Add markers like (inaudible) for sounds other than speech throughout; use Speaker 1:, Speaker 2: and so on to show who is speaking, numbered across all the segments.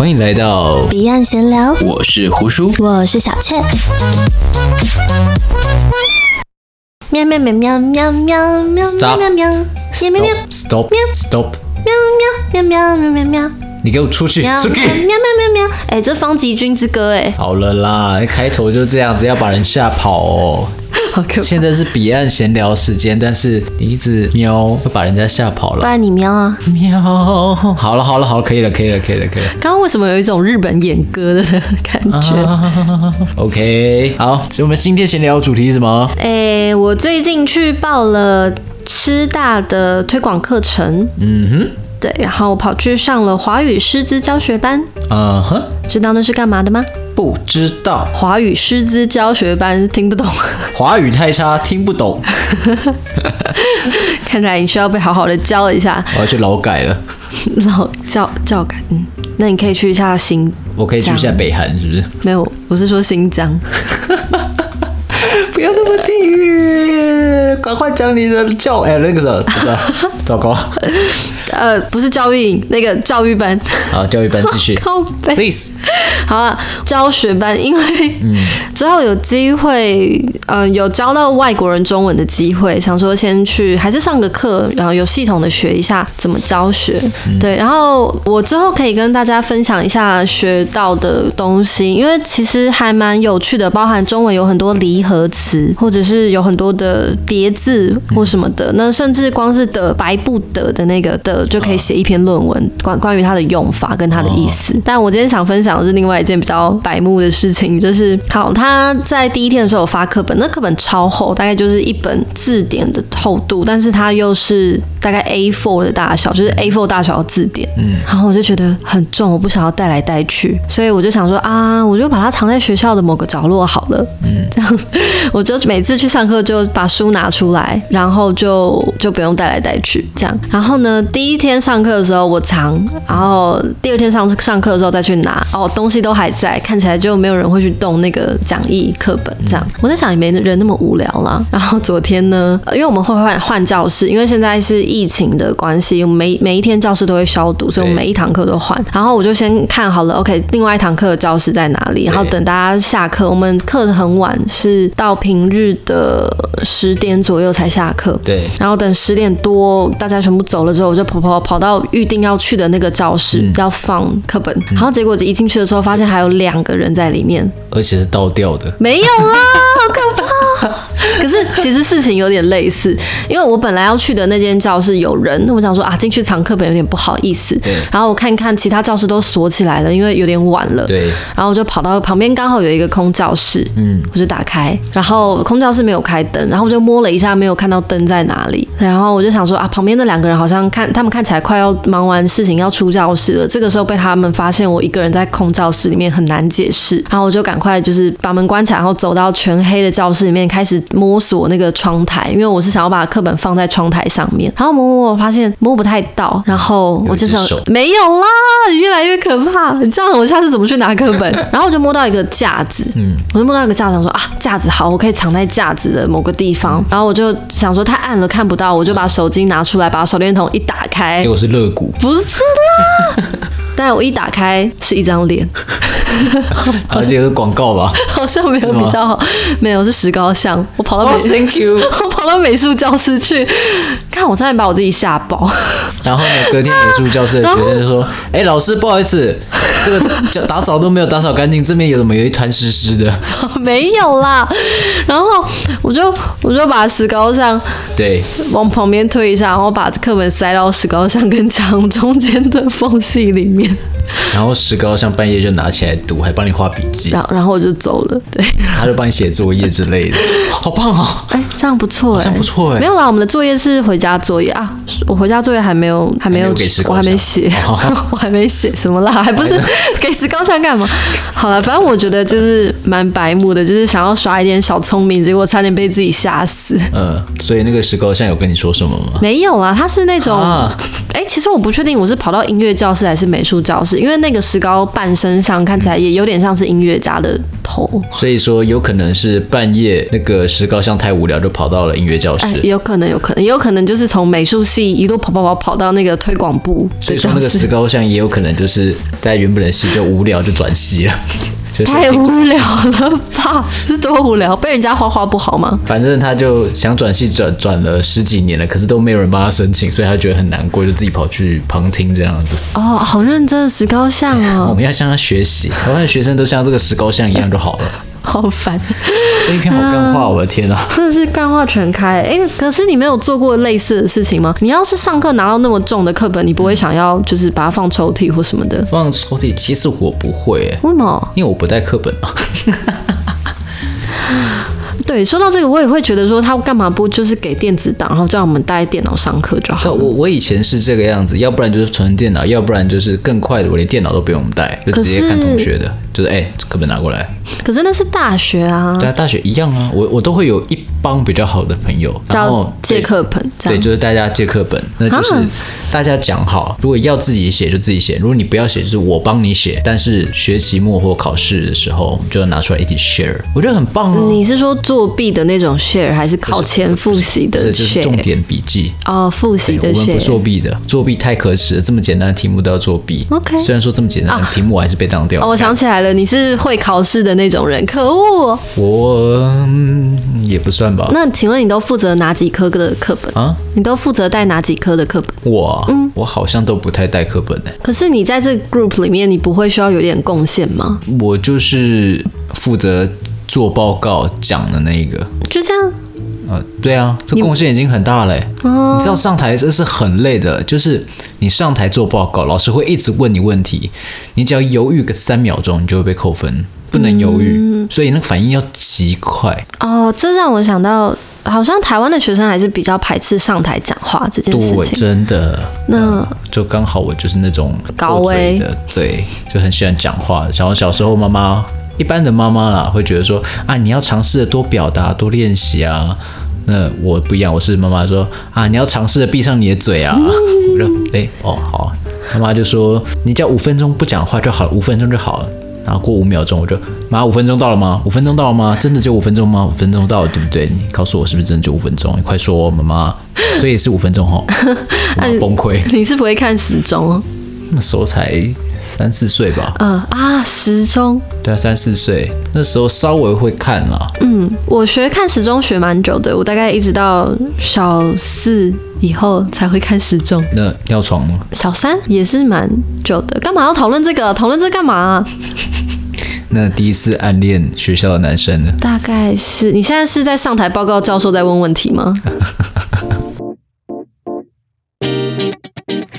Speaker 1: 欢迎来到
Speaker 2: 彼岸闲聊，
Speaker 1: 我是胡叔，
Speaker 2: 我是小雀。喵喵喵喵喵喵喵喵喵喵
Speaker 1: ，stop stop stop，
Speaker 2: 喵喵喵喵喵喵喵，
Speaker 1: 你给我出去，
Speaker 2: 喵喵喵喵喵，哎，这方吉君之歌，哎，
Speaker 1: 好了啦，开头就这样子，要把人吓跑哦。(laughs) 现在是彼岸闲聊时间，但是你一直喵，会把人家吓跑了。
Speaker 2: 不然你喵啊，
Speaker 1: 喵。好了好了好了，可以了可以了可以了可以了。
Speaker 2: 刚刚为什么有一种日本演歌的感觉？
Speaker 1: 啊，OK，好，所以我们今天闲聊主题是什么？
Speaker 2: 哎，我最近去报了师大的推广课程。
Speaker 1: 嗯哼。
Speaker 2: 对，然后跑去上了华语师资教学班。
Speaker 1: 嗯哼。
Speaker 2: 知道那是干嘛的吗？
Speaker 1: 不知道。
Speaker 2: 华语师资教学班听不懂。(laughs)
Speaker 1: 华语太差，听不懂。(laughs)
Speaker 2: 看来你需要被好好的教一下。
Speaker 1: 我要去劳改了。
Speaker 2: 劳教教改，嗯，那你可以去一下新。
Speaker 1: 我可以去一下北韩，是不是？
Speaker 2: 没有，我是说新疆。(laughs)
Speaker 1: 不要那么地狱，赶快讲你的教哎，那个什么，糟糕。
Speaker 2: 呃，不是教育营，那个教育班。
Speaker 1: 好，教育班 (laughs) 继续。
Speaker 2: 靠背。
Speaker 1: Please。
Speaker 2: 好啊，教学班，因为之后有机会，嗯、呃，有教到外国人中文的机会，想说先去还是上个课，然后有系统的学一下怎么教学。嗯、对，然后我之后可以跟大家分享一下学到的东西，因为其实还蛮有趣的，包含中文有很多离合词，或者是有很多的叠字或什么的。嗯、那甚至光是的白不得的那个的。就可以写一篇论文，关关于它的用法跟它的意思。但我今天想分享的是另外一件比较白目的事情，就是好，他在第一天的时候有发课本，那课本超厚，大概就是一本字典的厚度，但是它又是大概 A4 的大小，就是 A4 大小的字典。嗯，然后我就觉得很重，我不想要带来带去，所以我就想说啊，我就把它藏在学校的某个角落好了。嗯，这样 (laughs) 我就每次去上课就把书拿出来，然后就就不用带来带去这样。然后呢，第一。天上课的时候我藏，然后第二天上上课的时候再去拿，哦，东西都还在，看起来就没有人会去动那个讲义课本这样。我在想也没人那么无聊啦。然后昨天呢，因为我们会换换教室，因为现在是疫情的关系，每每一天教室都会消毒，所以我每一堂课都换。然后我就先看好了，OK，另外一堂课的教室在哪里？然后等大家下课，我们课很晚，是到平日的十点左右才下课。
Speaker 1: 对。
Speaker 2: 然后等十点多大家全部走了之后，我就跑跑。跑到预定要去的那个教室，嗯、要放课本，然后结果一进去的时候，发现还有两个人在里面，
Speaker 1: 而且是倒掉的，
Speaker 2: 没有啦，好可怕。可是其实事情有点类似，因为我本来要去的那间教室有人，那我想说啊，进去藏课本有点不好意思。
Speaker 1: 对。
Speaker 2: 然后我看看其他教室都锁起来了，因为有点晚了。
Speaker 1: 对。
Speaker 2: 然后我就跑到旁边，刚好有一个空教室，嗯，我就打开，然后空教室没有开灯，然后我就摸了一下，没有看到灯在哪里。然后我就想说啊，旁边那两个人好像看他们看起来快要忙完事情要出教室了。这个时候被他们发现我一个人在空教室里面很难解释，然后我就赶快就是把门关起来，然后走到全黑的教室里面开始摸索那个窗台，因为我是想要把课本放在窗台上面。然后摸摸摸，我发现摸不太到，然后我就想没有啦，越来越可怕。你这样我下次怎么去拿课本？(laughs) 然后我就摸到一个架子，嗯，我就摸到一个架子，我说啊，架子好，我可以藏在架子的某个地方。然后我就想说太暗了看不到，我就把手机拿出来，把手电筒一打开，
Speaker 1: 结果是肋骨，
Speaker 2: 不是啦。但我一打开是一张脸，
Speaker 1: 而且是广告吧？
Speaker 2: 好像没有比较好，没有是石膏像。我跑到美
Speaker 1: ，Thank you，(laughs)
Speaker 2: 我跑到美术教室去，看我差点把我自己吓爆。
Speaker 1: 然后呢，隔天美术教室的 (laughs) 学生就说：“哎，老师，不好意思，这个打扫都没有打扫干净，这边有怎么有一团湿湿的？” (laughs)
Speaker 2: 没有啦。然后我就我就把石膏像
Speaker 1: 对
Speaker 2: 往旁边推一下，然后把课本塞到石膏像跟墙中间的缝隙里面。(laughs)
Speaker 1: 然后石膏像半夜就拿起来读，还帮你画笔记。
Speaker 2: 然后然后我就走了，对。
Speaker 1: 他就帮你写作业之类的，(laughs) 好棒哦！
Speaker 2: 哎，这样不错哎，这样
Speaker 1: 不错哎。
Speaker 2: 没有啦，我们的作业是回家作业啊。我回家作业还没有，还没有，我还没写，(laughs) 我还没写什么啦，还不是给石膏像干嘛？好了，反正我觉得就是蛮白目的，就是想要耍一点小聪明，结果差点被自己吓死。
Speaker 1: 嗯，所以那个石膏像有跟你说什么吗？
Speaker 2: 没有啊，他是那种。哎、欸，其实我不确定我是跑到音乐教室还是美术教室，因为那个石膏半身上看起来也有点像是音乐家的头，
Speaker 1: 所以说有可能是半夜那个石膏像太无聊，就跑到了音乐教室。
Speaker 2: 哎、欸，有可能，有可能，也有可能就是从美术系一路跑跑跑跑到那个推广部。
Speaker 1: 所以说那个石膏像也有可能就是在原本的系就无聊就转系了。
Speaker 2: 太无聊了吧？(laughs) 是多无聊？被人家画画不好吗？
Speaker 1: 反正他就想转系转转了十几年了，可是都没有人帮他申请，所以他觉得很难过，就自己跑去旁听这样子。
Speaker 2: 哦，好认真的石膏像哦！
Speaker 1: 我们要向他学习，台湾的学生都像这个石膏像一样就好了。
Speaker 2: 好烦，
Speaker 1: 这一篇好干话，我的天啊！
Speaker 2: 真的是干话全开。哎，可是你没有做过类似的事情吗？你要是上课拿到那么重的课本，你不会想要就是把它放抽屉或什么的？
Speaker 1: 放抽屉，其实我不会。哎，
Speaker 2: 为什么？
Speaker 1: 因为我不带课本啊。(laughs)
Speaker 2: 对，说到这个，我也会觉得说，他干嘛不就是给电子档，然后叫我们带电脑上课就好了？
Speaker 1: 我我以前是这个样子，要不然就是存电脑，要不然就是更快的，我连电脑都不用带，就直接看同学的，就是哎，课本拿过来。
Speaker 2: 可是那是大学啊，
Speaker 1: 对啊，大学一样啊，我我都会有一帮比较好的朋友，然后
Speaker 2: 借课本，
Speaker 1: 对，就是大家借课本，那就是大家讲好，如果要自己写就自己写，如果你不要写，就是我帮你写，但是学期末或考试的时候，我们就要拿出来一起 share，我觉得很棒哦。
Speaker 2: 你是说作弊的那种 share，还是考前复习的 share？
Speaker 1: 这就是重点笔记
Speaker 2: 哦，复习的 share。我们不
Speaker 1: 作弊的，作弊太可耻了，这么简单的题目都要作弊。
Speaker 2: OK，
Speaker 1: 虽然说这么简单的题目我还是被当掉。
Speaker 2: 哦，我想起来了，你是会考试的那种人，可恶。
Speaker 1: 我也不算吧。
Speaker 2: 那请问你都负责哪几科的课本啊？你都负责带哪几科的课本？
Speaker 1: 我，嗯，我好像都不太带课本呢。
Speaker 2: 可是你在这个 group 里面，你不会需要有点贡献吗？
Speaker 1: 我就是负责做报告讲的那一个。
Speaker 2: 就这样。
Speaker 1: 呃，对啊，这贡献已经很大了。哦。你知道上台这是很累的，就是你上台做报告，老师会一直问你问题，你只要犹豫个三秒钟，你就会被扣分。不能犹豫，嗯，所以那个反应要极快。
Speaker 2: 哦，这让我想到，好像台湾的学生还是比较排斥上台讲话这件事情。
Speaker 1: 对，真的。
Speaker 2: 那、嗯、
Speaker 1: 就刚好我就是那种
Speaker 2: 高危的，
Speaker 1: 对，就很喜欢讲话。小小时候，妈妈一般的妈妈啦，会觉得说啊，你要尝试的多表达、多练习啊。那我不一样，我是妈妈说啊，你要尝试的闭上你的嘴啊。嗯、(laughs) 我说哎哦好，妈妈就说你只要五分钟不讲话就好了，五分钟就好了。然后过五秒钟，我就妈，五分钟到了吗？五分钟到了吗？真的就五分钟吗？五分钟到了，对不对？你告诉我是不是真的就五分钟？你快说，妈妈。所以是五分钟哈，(laughs) 崩溃。(laughs)
Speaker 2: 你是不会看时钟？
Speaker 1: 那时候才三四岁吧？
Speaker 2: 嗯啊，时钟。
Speaker 1: 对啊，三四岁那时候稍微会看啦。
Speaker 2: 嗯，我学看时钟学蛮久的，我大概一直到小四以后才会看时钟。
Speaker 1: 那尿床吗？
Speaker 2: 小三也是蛮久的。干嘛要讨论这个？讨论这干嘛啊？(laughs)
Speaker 1: 那第一次暗恋学校的男生呢？
Speaker 2: 大概是你现在是在上台报告，教授在问问题吗？(laughs)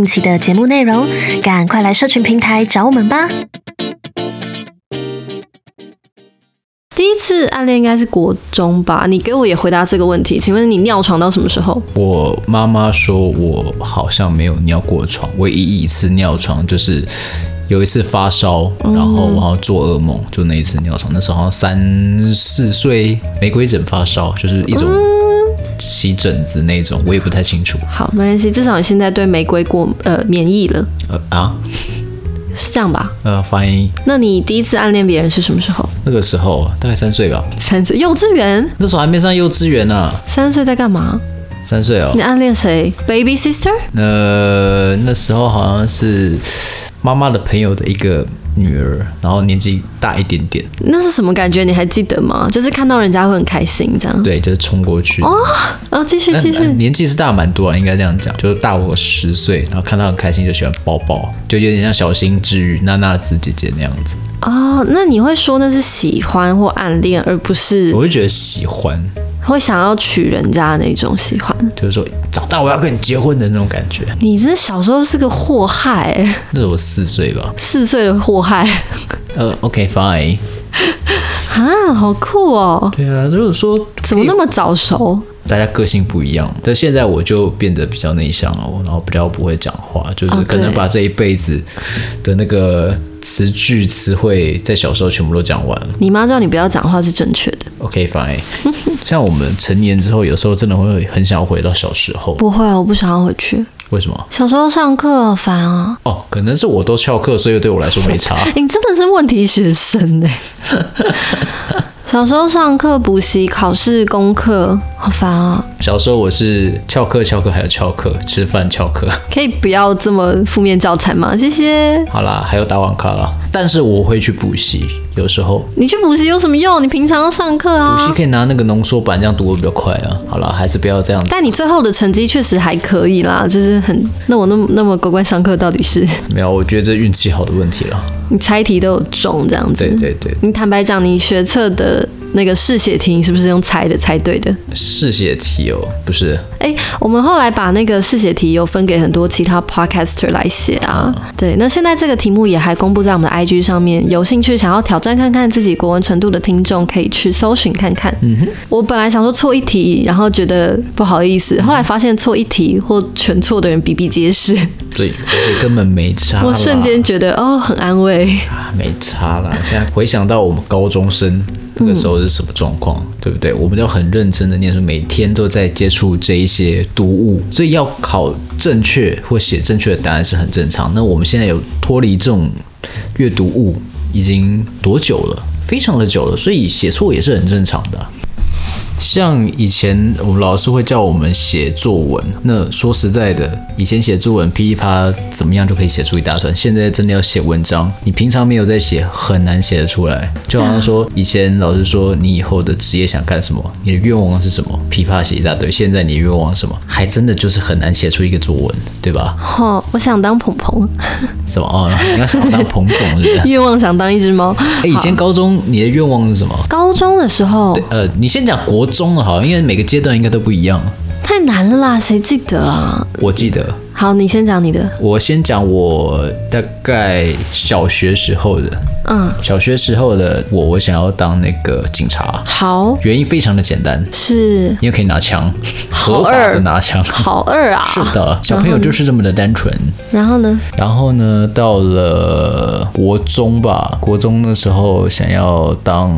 Speaker 3: 近期的节目内容，赶快来社群平台找我们吧！
Speaker 2: 第一次暗恋应该是国中吧？你给我也回答这个问题。请问你尿床到什么时候？
Speaker 1: 我妈妈说我好像没有尿过床，唯一一次尿床就是有一次发烧，然后我好像做噩梦，就那一次尿床。那时候好像三四岁，玫瑰疹发烧，就是一种。起疹子那种，我也不太清楚。
Speaker 2: 好，没关系，至少你现在对玫瑰过呃免疫了。
Speaker 1: 呃啊，
Speaker 2: 是这样吧？
Speaker 1: 呃，欢迎。
Speaker 2: 那你第一次暗恋别人是什么时候？
Speaker 1: 那个时候大概三岁吧。
Speaker 2: 三岁，幼稚园？
Speaker 1: 那时候还没上幼稚园呢、啊。
Speaker 2: 三岁在干嘛？
Speaker 1: 三岁哦。
Speaker 2: 你暗恋谁？Baby sister？
Speaker 1: 呃，那时候好像是妈妈的朋友的一个。女儿，然后年纪大一点点，
Speaker 2: 那是什么感觉？你还记得吗？就是看到人家会很开心，这样。
Speaker 1: 对，就是冲过去。
Speaker 2: 哦，然后继续继续。
Speaker 1: 年纪是大蛮多了，应该这样讲，就是大我十岁，然后看到很开心就喜欢抱抱，就有点像小心治愈娜娜子姐姐那样子。
Speaker 2: 哦，那你会说那是喜欢或暗恋，而不是？
Speaker 1: 我会觉得喜欢。
Speaker 2: 会想要娶人家的那种喜欢，
Speaker 1: 就是说长大我要跟你结婚的那种感觉。
Speaker 2: 你这小时候是个祸害、欸，
Speaker 1: 那是我四岁吧？
Speaker 2: 四岁的祸害。
Speaker 1: 呃，OK fine。(laughs)
Speaker 2: 啊，好酷哦！
Speaker 1: 对啊，如果说
Speaker 2: 怎么那么早熟？
Speaker 1: 大家个性不一样，但现在我就变得比较内向了，然后比较不会讲话，就是可能把这一辈子的那个词句词汇在小时候全部都讲完了。
Speaker 2: 你妈叫你不要讲话是正确的。
Speaker 1: OK fine。(laughs) 像我们成年之后，有时候真的会很想要回到小时候。
Speaker 2: 不会，我不想要回去。
Speaker 1: 为什么？
Speaker 2: 小时候上课好烦啊！
Speaker 1: 哦，可能是我都翘课，所以对我来说没差。(laughs)
Speaker 2: 你真的是问题学生哎！(laughs) 小时候上课、补习、考试、功课，好烦啊！
Speaker 1: 小时候我是翘课、翘课还有翘课，吃饭翘课。(laughs)
Speaker 2: 可以不要这么负面教材吗？谢谢。
Speaker 1: 好啦，还有打网咖啦，但是我会去补习，有时候。
Speaker 2: 你去补习有什么用？你平常要上课啊。
Speaker 1: 补习可以拿那个浓缩版，这样读得比较快啊。好啦，还是不要这样。
Speaker 2: 但你最后的成绩确实还可以啦，就是很……那我那么那么乖乖上课，到底是？
Speaker 1: 没有，我觉得这运气好的问题了。
Speaker 2: 你猜题都有中这样子。
Speaker 1: 对对对。
Speaker 2: 你坦白讲，你学测的。那个试写题是不是用猜的？猜对的？
Speaker 1: 试写题哦，不是。
Speaker 2: 哎、欸，我们后来把那个试写题有分给很多其他 podcaster 来写啊。嗯、对，那现在这个题目也还公布在我们的 IG 上面，有兴趣想要挑战看看自己国文程度的听众，可以去搜寻看看。嗯哼。我本来想说错一题，然后觉得不好意思，后来发现错一题或全错的人比比皆是。
Speaker 1: 对，而且根本没差。
Speaker 2: 我瞬间觉得哦，很安慰。
Speaker 1: 啊，没差啦。现在回想到我们高中生。那个时候是什么状况，对不对？我们要很认真的念书，每天都在接触这一些读物，所以要考正确或写正确的答案是很正常。那我们现在有脱离这种阅读物已经多久了？非常的久了，所以写错也是很正常的。像以前我们老师会叫我们写作文，那说实在的，以前写作文噼里啪啦怎么样就可以写出一大串，现在真的要写文章，你平常没有在写，很难写得出来。就好像说以前老师说你以后的职业想干什么，你的愿望是什么，噼啪写一大堆，现在你的愿望是什么，还真的就是很难写出一个作文，对吧？(laughs)
Speaker 2: 哦，我想当鹏鹏。
Speaker 1: 什么哦？你要想当彭总是不是？(laughs)
Speaker 2: 愿望想当一只猫。
Speaker 1: 哎，以前高中你的愿望是什么？
Speaker 2: 高中的时候，
Speaker 1: 呃，你先讲国。中了好，因为每个阶段应该都不一样。
Speaker 2: 太难了啦，谁记得啊？
Speaker 1: 我记得。
Speaker 2: 好，你先讲你的。
Speaker 1: 我先讲我大概小学时候的。嗯，小学时候的我，我想要当那个警察。
Speaker 2: 好，
Speaker 1: 原因非常的简单，
Speaker 2: 是因
Speaker 1: 为可以拿枪，
Speaker 2: 合法
Speaker 1: 的拿枪。
Speaker 2: 好二啊！
Speaker 1: 是的，小朋友就是这么的单纯。
Speaker 2: 然后呢？
Speaker 1: 然后呢？到了国中吧，国中的时候想要当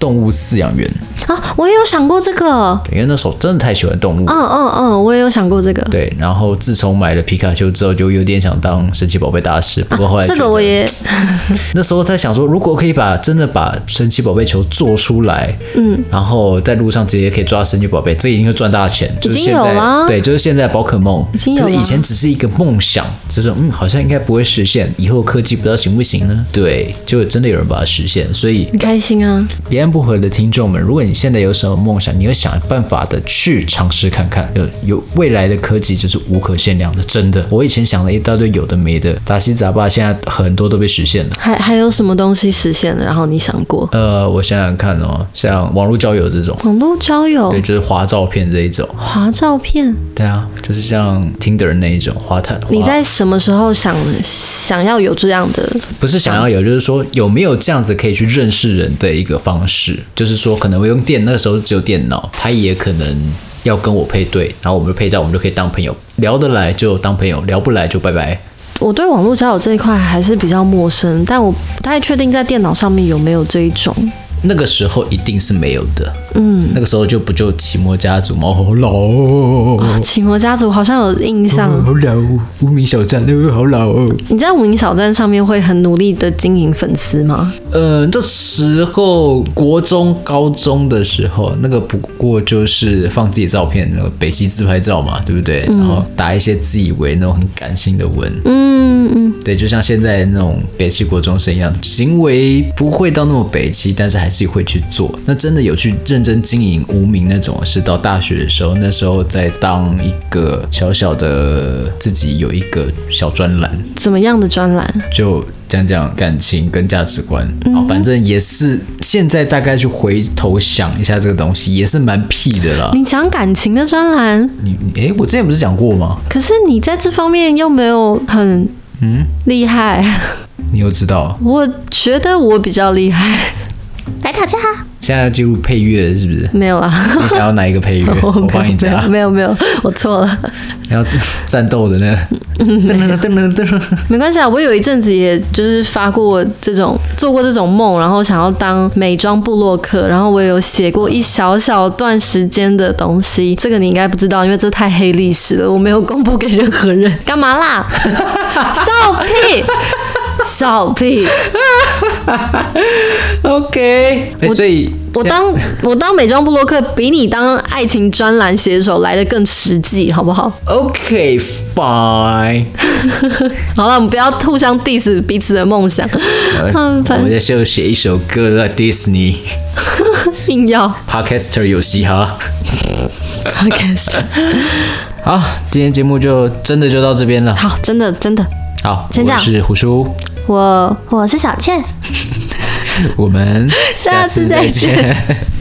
Speaker 1: 动物饲养员。
Speaker 2: 啊，我也有想过这个，
Speaker 1: 因为那时候真的太喜欢动物。
Speaker 2: 嗯嗯嗯，我也有想过这个。
Speaker 1: 对，然后自从买了皮卡丘之后，就有点想当神奇宝贝大师。不过后来、啊、这个我也 (laughs) 那时候在想说，如果可以把真的把神奇宝贝球做出来，嗯，然后在路上直接可以抓神奇宝贝，这一定会赚大钱。就是、现在
Speaker 2: 已经有了，
Speaker 1: 对，就是现在宝可梦，
Speaker 2: 已经有了。
Speaker 1: 可是以前只是一个梦想，就是嗯，好像应该不会实现。以后科技不知道行不行呢？对，就真的有人把它实现，所以
Speaker 2: 很开心啊！
Speaker 1: 彼岸薄荷的听众们，如果你现在有什么梦想，你会想办法的去尝试看看。有有未来的科技就是无可限量的，真的。我以前想了一大堆有的没的，杂七杂八，现在很多都被实现了。
Speaker 2: 还还有什么东西实现了？然后你想过？
Speaker 1: 呃，我想想看哦，像网络交友这种。
Speaker 2: 网络交友？
Speaker 1: 对，就是滑照片这一种。
Speaker 2: 滑照片？
Speaker 1: 对啊，就是像 Tinder 那一种滑谈。
Speaker 2: 你在什么时候想想要有这样的？
Speaker 1: 不是想要有，就是说有没有这样子可以去认识人的一个方式？就是说可能我用电，那个时候只有电脑，他也可能要跟我配对，然后我们就配照，我们就可以当朋友，聊得来就当朋友，聊不来就拜拜。
Speaker 2: 我对网络交友这一块还是比较陌生，但我不太确定在电脑上面有没有这一种。
Speaker 1: 那个时候一定是没有的。嗯，那个时候就不就奇摩家族吗？好老哦！
Speaker 2: 奇摩家族好像有印象。
Speaker 1: 好老，哦无名小站都好老哦。
Speaker 2: 你在无名小站上面会很努力的经营粉丝吗？
Speaker 1: 呃，这时候国中、高中的时候，那个不过就是放自己照片，那个北极自拍照嘛，对不对？然后打一些自以为那种很感性的文。嗯嗯。对，就像现在那种北七国中生一样，行为不会到那么北极，但是还是会去做。那真的有去认真经营无名那种，是到大学的时候，那时候在当一个小小的自己有一个小专栏。
Speaker 2: 怎么样的专栏？
Speaker 1: 就讲讲感情跟价值观。好，反正也是现在大概去回头想一下这个东西，也是蛮屁的啦。
Speaker 2: 你讲感情的专栏，
Speaker 1: 你哎，我之前不是讲过吗？
Speaker 2: 可是你在这方面又没有很嗯厉害，
Speaker 1: 你又知道？
Speaker 2: 我觉得我比较厉害。来讨价。
Speaker 1: 现在要进入配乐是不是？
Speaker 2: 没有啊。
Speaker 1: 你想要哪一个配乐？(laughs) 我帮你加。
Speaker 2: 没有没有，我错了。
Speaker 1: 你要战斗的那个。
Speaker 2: 没关系啊，我有一阵子也就是发过这种做过这种梦，然后想要当美妆部落客，然后我有写过一小小段时间的东西。这个你应该不知道，因为这太黑历史了，我没有公布给任何人。干嘛啦？笑屁！笑屁！(laughs)
Speaker 1: OK，欸，所以
Speaker 2: 我，我当我当美妆部落客比你当爱情专栏写手来的更实际，好不好
Speaker 1: ？OK，Fine。(laughs)
Speaker 2: 好了，我们不要互相 diss 彼此的梦想。
Speaker 1: 我们在就写一首歌在 Disney，(laughs)
Speaker 2: 硬要
Speaker 1: Podcaster 有嘻哈。
Speaker 2: Podcaster，
Speaker 1: 好，今天节目就真的就到这边了。
Speaker 2: 好，真的真的。
Speaker 1: 好，我是胡叔，
Speaker 2: 我我是小倩，(laughs)
Speaker 1: 我们 (laughs) 下次再见。(laughs)